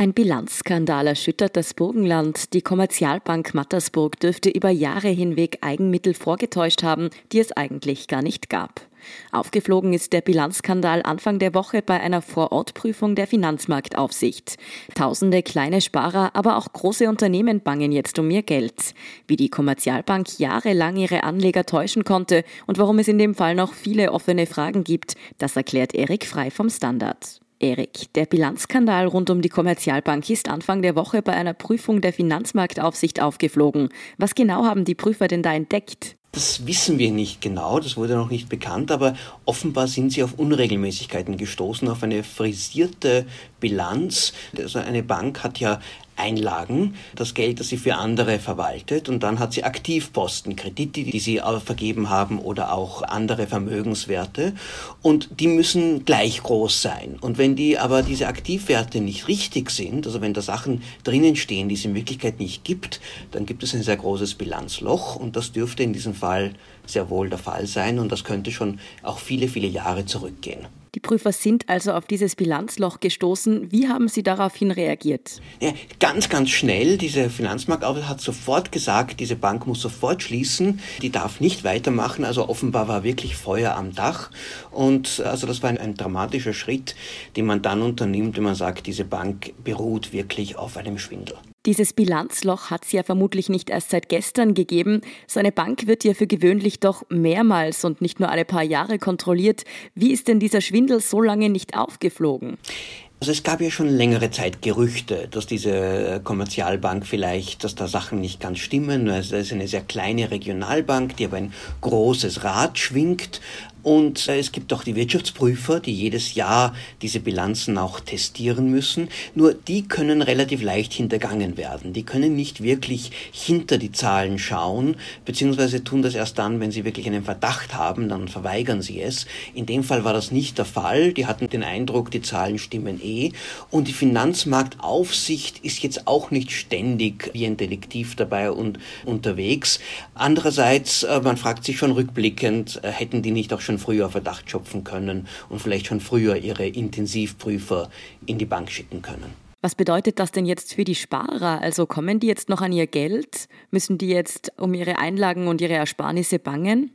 Ein Bilanzskandal erschüttert das Burgenland. Die Kommerzialbank Mattersburg dürfte über Jahre hinweg Eigenmittel vorgetäuscht haben, die es eigentlich gar nicht gab. Aufgeflogen ist der Bilanzskandal Anfang der Woche bei einer Vorortprüfung der Finanzmarktaufsicht. Tausende kleine Sparer, aber auch große Unternehmen bangen jetzt um ihr Geld. Wie die Kommerzialbank jahrelang ihre Anleger täuschen konnte und warum es in dem Fall noch viele offene Fragen gibt, das erklärt Erik Frei vom Standard. Erik, der Bilanzskandal rund um die Kommerzialbank ist Anfang der Woche bei einer Prüfung der Finanzmarktaufsicht aufgeflogen. Was genau haben die Prüfer denn da entdeckt? Das wissen wir nicht genau, das wurde noch nicht bekannt, aber offenbar sind sie auf Unregelmäßigkeiten gestoßen, auf eine frisierte Bilanz. Also eine Bank hat ja Einlagen, das Geld, das sie für andere verwaltet. Und dann hat sie Aktivposten, Kredite, die sie vergeben haben oder auch andere Vermögenswerte. Und die müssen gleich groß sein. Und wenn die aber diese Aktivwerte nicht richtig sind, also wenn da Sachen drinnen stehen, die es in Wirklichkeit nicht gibt, dann gibt es ein sehr großes Bilanzloch. Und das dürfte in diesem Fall sehr wohl der Fall sein. Und das könnte schon auch viele, viele Jahre zurückgehen. Die Prüfer sind also auf dieses Bilanzloch gestoßen. Wie haben Sie daraufhin reagiert? Ja, ganz, ganz schnell. Diese Finanzmarktaufsicht hat sofort gesagt, diese Bank muss sofort schließen. Die darf nicht weitermachen. Also offenbar war wirklich Feuer am Dach. Und also das war ein, ein dramatischer Schritt, den man dann unternimmt, wenn man sagt, diese Bank beruht wirklich auf einem Schwindel. Dieses Bilanzloch hat es ja vermutlich nicht erst seit gestern gegeben. So eine Bank wird ja für gewöhnlich doch mehrmals und nicht nur alle paar Jahre kontrolliert. Wie ist denn dieser Schwindel so lange nicht aufgeflogen? Also es gab ja schon längere Zeit Gerüchte, dass diese Kommerzialbank vielleicht, dass da Sachen nicht ganz stimmen. Also es ist eine sehr kleine Regionalbank, die aber ein großes Rad schwingt. Und äh, es gibt auch die Wirtschaftsprüfer, die jedes Jahr diese Bilanzen auch testieren müssen. Nur die können relativ leicht hintergangen werden. Die können nicht wirklich hinter die Zahlen schauen, beziehungsweise tun das erst dann, wenn sie wirklich einen Verdacht haben, dann verweigern sie es. In dem Fall war das nicht der Fall. Die hatten den Eindruck, die Zahlen stimmen eh. Und die Finanzmarktaufsicht ist jetzt auch nicht ständig wie ein Detektiv dabei und unterwegs. Andererseits, äh, man fragt sich schon rückblickend, äh, hätten die nicht auch schon schon früher Verdacht schöpfen können und vielleicht schon früher ihre Intensivprüfer in die Bank schicken können. Was bedeutet das denn jetzt für die Sparer? Also kommen die jetzt noch an ihr Geld? Müssen die jetzt um ihre Einlagen und ihre Ersparnisse bangen?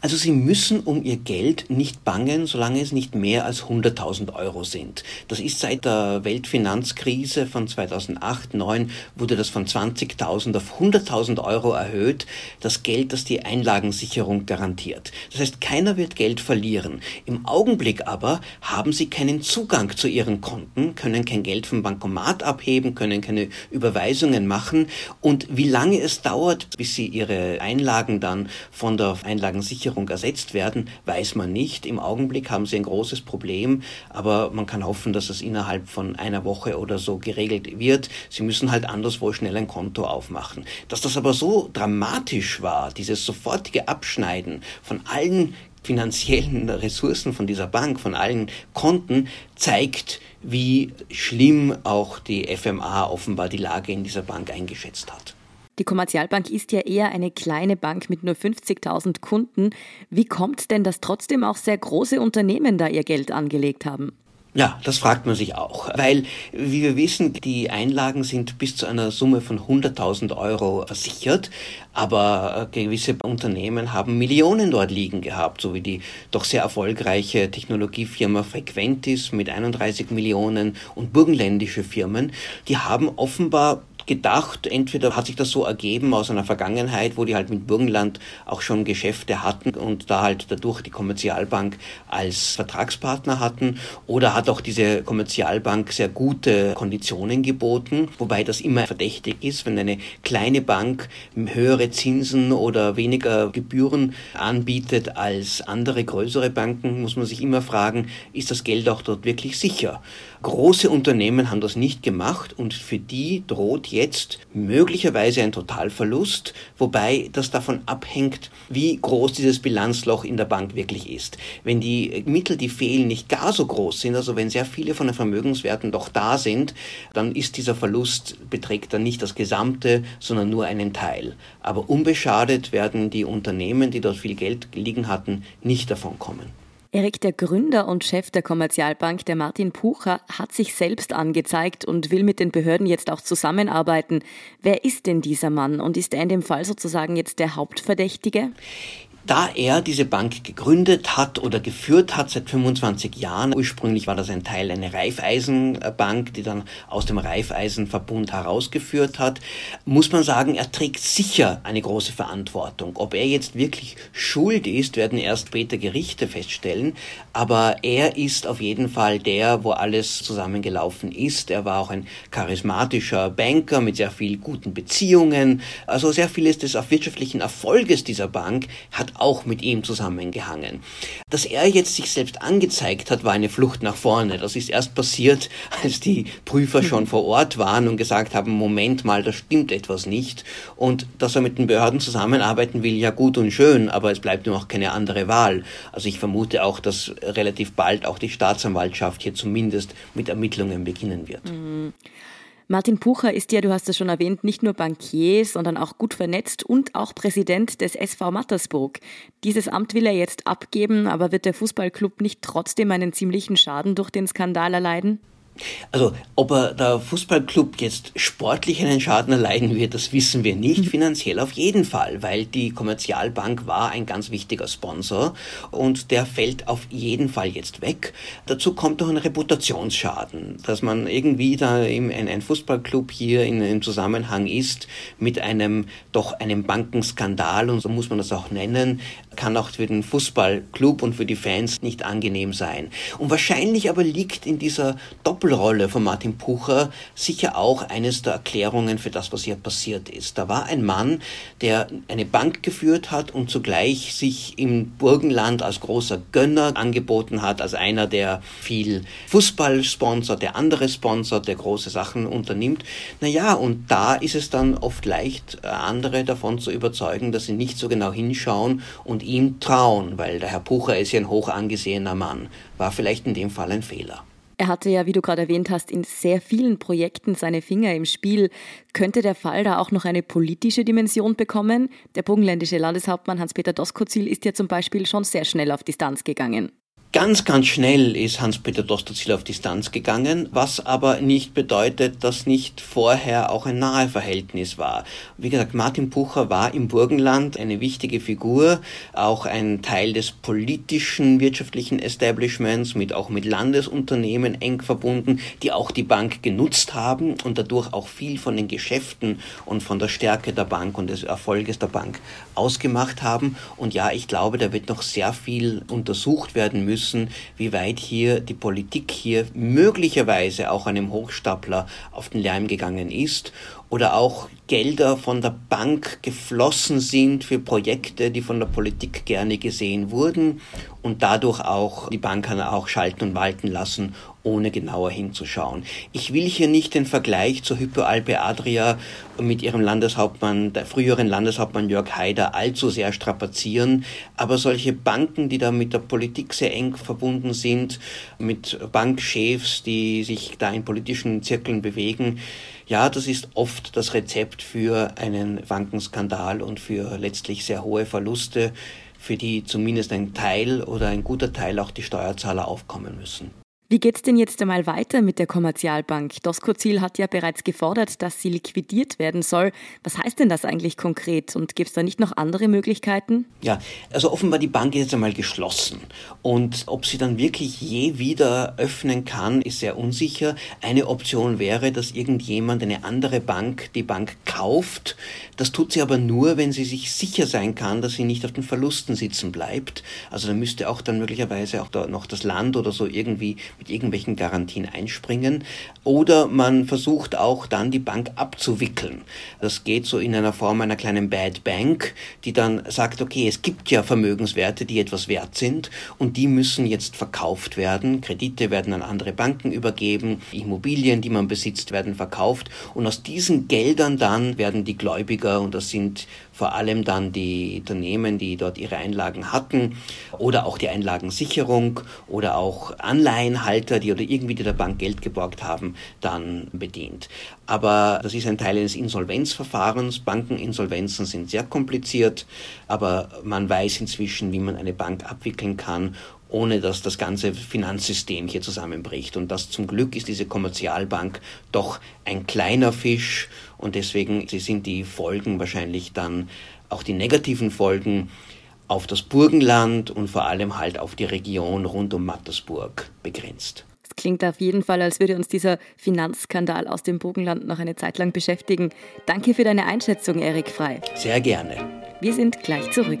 Also Sie müssen um Ihr Geld nicht bangen, solange es nicht mehr als 100.000 Euro sind. Das ist seit der Weltfinanzkrise von 2008, 2009 wurde das von 20.000 auf 100.000 Euro erhöht, das Geld, das die Einlagensicherung garantiert. Das heißt, keiner wird Geld verlieren. Im Augenblick aber haben Sie keinen Zugang zu Ihren Konten, können kein Geld vom Bankomat abheben, können keine Überweisungen machen und wie lange es dauert, bis Sie Ihre Einlagen dann von der Einlagen Sicherung ersetzt werden, weiß man nicht. Im Augenblick haben sie ein großes Problem, aber man kann hoffen, dass es innerhalb von einer Woche oder so geregelt wird. Sie müssen halt anderswo schnell ein Konto aufmachen. Dass das aber so dramatisch war, dieses sofortige Abschneiden von allen finanziellen Ressourcen von dieser Bank, von allen Konten, zeigt, wie schlimm auch die FMA offenbar die Lage in dieser Bank eingeschätzt hat. Die Kommerzialbank ist ja eher eine kleine Bank mit nur 50.000 Kunden. Wie kommt denn, dass trotzdem auch sehr große Unternehmen da ihr Geld angelegt haben? Ja, das fragt man sich auch, weil, wie wir wissen, die Einlagen sind bis zu einer Summe von 100.000 Euro versichert, aber äh, gewisse Unternehmen haben Millionen dort liegen gehabt, so wie die doch sehr erfolgreiche Technologiefirma Frequentis mit 31 Millionen und burgenländische Firmen, die haben offenbar gedacht. Entweder hat sich das so ergeben aus einer Vergangenheit, wo die halt mit Burgenland auch schon Geschäfte hatten und da halt dadurch die Kommerzialbank als Vertragspartner hatten, oder hat auch diese Kommerzialbank sehr gute Konditionen geboten, wobei das immer verdächtig ist, wenn eine kleine Bank höhere Zinsen oder weniger Gebühren anbietet als andere größere Banken, muss man sich immer fragen, ist das Geld auch dort wirklich sicher? Große Unternehmen haben das nicht gemacht und für die droht jetzt möglicherweise ein Totalverlust, wobei das davon abhängt, wie groß dieses Bilanzloch in der Bank wirklich ist. Wenn die Mittel, die fehlen, nicht gar so groß sind, also wenn sehr viele von den Vermögenswerten doch da sind, dann ist dieser Verlust, beträgt dann nicht das Gesamte, sondern nur einen Teil. Aber unbeschadet werden die Unternehmen, die dort viel Geld liegen hatten, nicht davon kommen. Erik, der Gründer und Chef der Kommerzialbank, der Martin Pucher, hat sich selbst angezeigt und will mit den Behörden jetzt auch zusammenarbeiten. Wer ist denn dieser Mann und ist er in dem Fall sozusagen jetzt der Hauptverdächtige? Da er diese Bank gegründet hat oder geführt hat seit 25 Jahren, ursprünglich war das ein Teil einer Raiffeisenbank, die dann aus dem Raiffeisenverbund herausgeführt hat, muss man sagen, er trägt sicher eine große Verantwortung. Ob er jetzt wirklich schuld ist, werden erst später Gerichte feststellen, aber er ist auf jeden Fall der, wo alles zusammengelaufen ist. Er war auch ein charismatischer Banker mit sehr viel guten Beziehungen. Also sehr vieles des wirtschaftlichen Erfolges dieser Bank hat auch mit ihm zusammengehangen. Dass er jetzt sich selbst angezeigt hat, war eine Flucht nach vorne. Das ist erst passiert, als die Prüfer schon vor Ort waren und gesagt haben, Moment mal, da stimmt etwas nicht. Und dass er mit den Behörden zusammenarbeiten will, ja gut und schön, aber es bleibt nur noch keine andere Wahl. Also ich vermute auch, dass relativ bald auch die Staatsanwaltschaft hier zumindest mit Ermittlungen beginnen wird. Mhm. Martin Pucher ist ja, du hast es schon erwähnt, nicht nur Bankier, sondern auch gut vernetzt und auch Präsident des SV Mattersburg. Dieses Amt will er jetzt abgeben, aber wird der Fußballclub nicht trotzdem einen ziemlichen Schaden durch den Skandal erleiden? Also, ob er der Fußballclub jetzt sportlich einen Schaden erleiden wird, das wissen wir nicht. Mhm. Finanziell auf jeden Fall, weil die Kommerzialbank war ein ganz wichtiger Sponsor und der fällt auf jeden Fall jetzt weg. Dazu kommt noch ein Reputationsschaden, dass man irgendwie da im, ein, ein Fußballclub hier in einem Zusammenhang ist mit einem doch einem Bankenskandal und so muss man das auch nennen, kann auch für den Fußballclub und für die Fans nicht angenehm sein. Und wahrscheinlich aber liegt in dieser Doppelrolle von Martin Pucher sicher auch eines der Erklärungen für das, was hier passiert ist. Da war ein Mann, der eine Bank geführt hat und zugleich sich im Burgenland als großer Gönner angeboten hat, als einer, der viel Fußball sponsert, der andere sponsert, der große Sachen unternimmt. Naja, und da ist es dann oft leicht, andere davon zu überzeugen, dass sie nicht so genau hinschauen und ihm trauen, weil der Herr Pucher ist ja ein hoch angesehener Mann. War vielleicht in dem Fall ein Fehler. Er hatte ja, wie du gerade erwähnt hast, in sehr vielen Projekten seine Finger im Spiel. Könnte der Fall da auch noch eine politische Dimension bekommen? Der burgenländische Landeshauptmann Hans-Peter Doskozil ist ja zum Beispiel schon sehr schnell auf Distanz gegangen. Ganz, ganz schnell ist Hans-Peter Dostozil auf Distanz gegangen, was aber nicht bedeutet, dass nicht vorher auch ein nahe Verhältnis war. Wie gesagt, Martin Pucher war im Burgenland eine wichtige Figur, auch ein Teil des politischen, wirtschaftlichen Establishments, mit auch mit Landesunternehmen eng verbunden, die auch die Bank genutzt haben und dadurch auch viel von den Geschäften und von der Stärke der Bank und des Erfolges der Bank ausgemacht haben. Und ja, ich glaube, da wird noch sehr viel untersucht werden müssen müssen, wie weit hier die Politik hier möglicherweise auch einem Hochstapler auf den Lärm gegangen ist oder auch Gelder von der Bank geflossen sind für Projekte, die von der Politik gerne gesehen wurden und dadurch auch die Bank auch schalten und walten lassen, ohne genauer hinzuschauen. Ich will hier nicht den Vergleich zur Hypo Alpe Adria mit ihrem Landeshauptmann, der früheren Landeshauptmann Jörg Haider allzu sehr strapazieren, aber solche Banken, die da mit der Politik sehr eng verbunden sind, mit Bankchefs, die sich da in politischen Zirkeln bewegen, ja, das ist oft das Rezept für einen Bankenskandal und für letztlich sehr hohe Verluste, für die zumindest ein Teil oder ein guter Teil auch die Steuerzahler aufkommen müssen. Wie geht es denn jetzt einmal weiter mit der Kommerzialbank? Doskozil hat ja bereits gefordert, dass sie liquidiert werden soll. Was heißt denn das eigentlich konkret? Und gibt es da nicht noch andere Möglichkeiten? Ja, also offenbar die Bank ist jetzt einmal geschlossen. Und ob sie dann wirklich je wieder öffnen kann, ist sehr unsicher. Eine Option wäre, dass irgendjemand, eine andere Bank, die Bank kauft. Das tut sie aber nur, wenn sie sich sicher sein kann, dass sie nicht auf den Verlusten sitzen bleibt. Also da müsste auch dann möglicherweise auch da noch das Land oder so irgendwie mit irgendwelchen Garantien einspringen. Oder man versucht auch dann die Bank abzuwickeln. Das geht so in einer Form einer kleinen Bad Bank, die dann sagt, okay, es gibt ja Vermögenswerte, die etwas wert sind und die müssen jetzt verkauft werden. Kredite werden an andere Banken übergeben, Immobilien, die man besitzt, werden verkauft und aus diesen Geldern dann werden die Gläubiger, und das sind vor allem dann die Unternehmen, die dort ihre Einlagen hatten oder auch die Einlagensicherung oder auch Anleihenhalter, die oder irgendwie die der Bank Geld geborgt haben, dann bedient. Aber das ist ein Teil eines Insolvenzverfahrens. Bankeninsolvenzen sind sehr kompliziert, aber man weiß inzwischen, wie man eine Bank abwickeln kann ohne dass das ganze Finanzsystem hier zusammenbricht. Und das zum Glück ist diese Kommerzialbank doch ein kleiner Fisch und deswegen sind die Folgen wahrscheinlich dann auch die negativen Folgen auf das Burgenland und vor allem halt auf die Region rund um Mattersburg begrenzt. Es klingt auf jeden Fall, als würde uns dieser Finanzskandal aus dem Burgenland noch eine Zeit lang beschäftigen. Danke für deine Einschätzung, Erik Frei. Sehr gerne. Wir sind gleich zurück.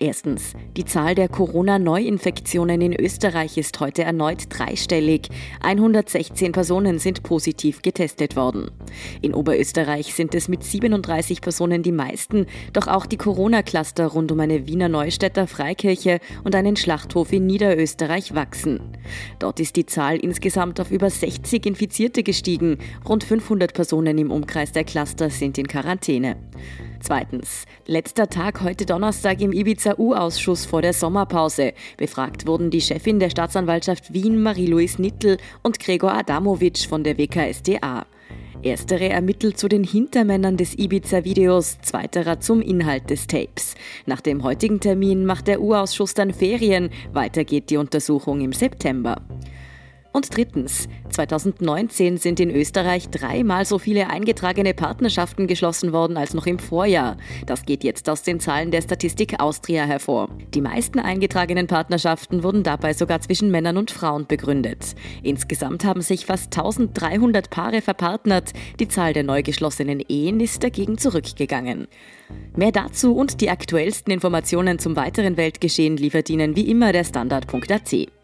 Erstens. Die Zahl der Corona-Neuinfektionen in Österreich ist heute erneut dreistellig. 116 Personen sind positiv getestet worden. In Oberösterreich sind es mit 37 Personen die meisten, doch auch die Corona-Cluster rund um eine Wiener Neustädter Freikirche und einen Schlachthof in Niederösterreich wachsen. Dort ist die Zahl insgesamt auf über 60 Infizierte gestiegen. Rund 500 Personen im Umkreis der Cluster sind in Quarantäne. Zweitens. Letzter Tag heute Donnerstag im Ibiza-U-Ausschuss vor der Sommerpause. Befragt wurden die Chefin der Staatsanwaltschaft Wien, Marie-Louise Nittel und Gregor Adamovic von der WKSDA. Erstere ermittelt zu den Hintermännern des Ibiza-Videos, zweiterer zum Inhalt des Tapes. Nach dem heutigen Termin macht der U-Ausschuss dann Ferien. Weiter geht die Untersuchung im September. Und drittens, 2019 sind in Österreich dreimal so viele eingetragene Partnerschaften geschlossen worden als noch im Vorjahr. Das geht jetzt aus den Zahlen der Statistik Austria hervor. Die meisten eingetragenen Partnerschaften wurden dabei sogar zwischen Männern und Frauen begründet. Insgesamt haben sich fast 1300 Paare verpartnert. Die Zahl der neu geschlossenen Ehen ist dagegen zurückgegangen. Mehr dazu und die aktuellsten Informationen zum weiteren Weltgeschehen liefert Ihnen wie immer der Standard.at.